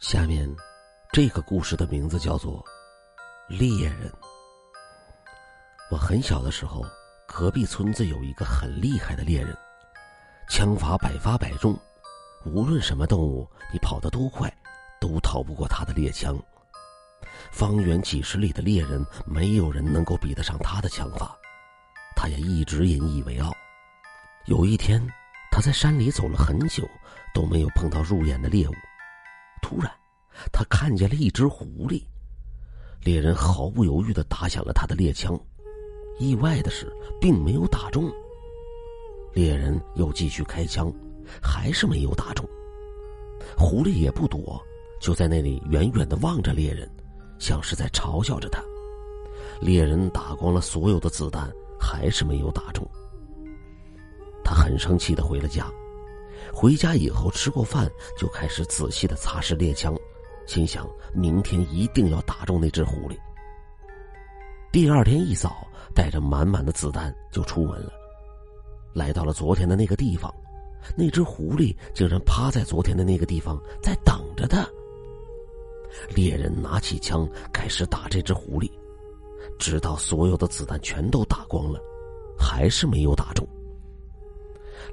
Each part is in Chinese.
下面，这个故事的名字叫做《猎人》。我很小的时候，隔壁村子有一个很厉害的猎人，枪法百发百中，无论什么动物，你跑得多快，都逃不过他的猎枪。方圆几十里的猎人，没有人能够比得上他的枪法。他也一直引以为傲。有一天，他在山里走了很久，都没有碰到入眼的猎物。突然，他看见了一只狐狸。猎人毫不犹豫的打响了他的猎枪，意外的是，并没有打中。猎人又继续开枪，还是没有打中。狐狸也不躲，就在那里远远的望着猎人，像是在嘲笑着他。猎人打光了所有的子弹，还是没有打中。他很生气的回了家。回家以后吃过饭，就开始仔细的擦拭猎枪，心想明天一定要打中那只狐狸。第二天一早，带着满满的子弹就出门了，来到了昨天的那个地方，那只狐狸竟然趴在昨天的那个地方在等着他。猎人拿起枪开始打这只狐狸，直到所有的子弹全都打光了，还是没有打中。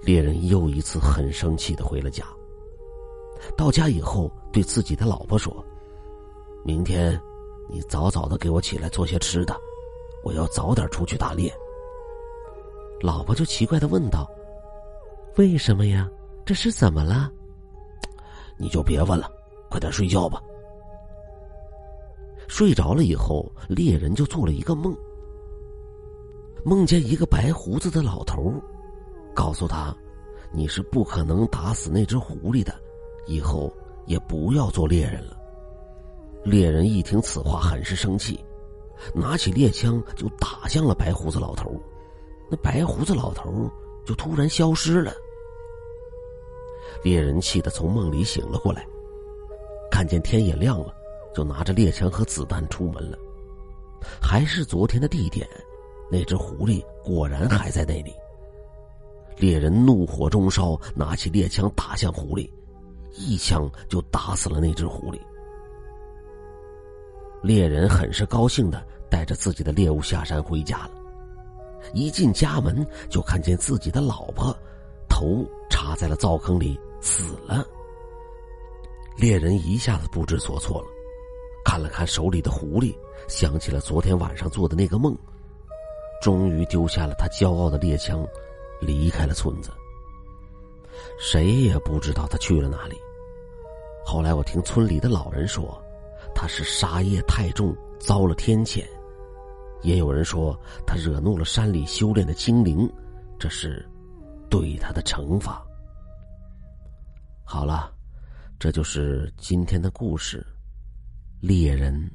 猎人又一次很生气的回了家。到家以后，对自己的老婆说：“明天，你早早的给我起来做些吃的，我要早点出去打猎。”老婆就奇怪的问道：“为什么呀？这是怎么了？”你就别问了，快点睡觉吧。睡着了以后，猎人就做了一个梦，梦见一个白胡子的老头。告诉他，你是不可能打死那只狐狸的，以后也不要做猎人了。猎人一听此话，很是生气，拿起猎枪就打向了白胡子老头。那白胡子老头就突然消失了。猎人气得从梦里醒了过来，看见天也亮了，就拿着猎枪和子弹出门了。还是昨天的地点，那只狐狸果然还在那里。猎人怒火中烧，拿起猎枪打向狐狸，一枪就打死了那只狐狸。猎人很是高兴的带着自己的猎物下山回家了。一进家门，就看见自己的老婆头插在了灶坑里死了。猎人一下子不知所措了，看了看手里的狐狸，想起了昨天晚上做的那个梦，终于丢下了他骄傲的猎枪。离开了村子，谁也不知道他去了哪里。后来我听村里的老人说，他是杀业太重，遭了天谴；也有人说他惹怒了山里修炼的精灵，这是对他的惩罚。好了，这就是今天的故事，猎人。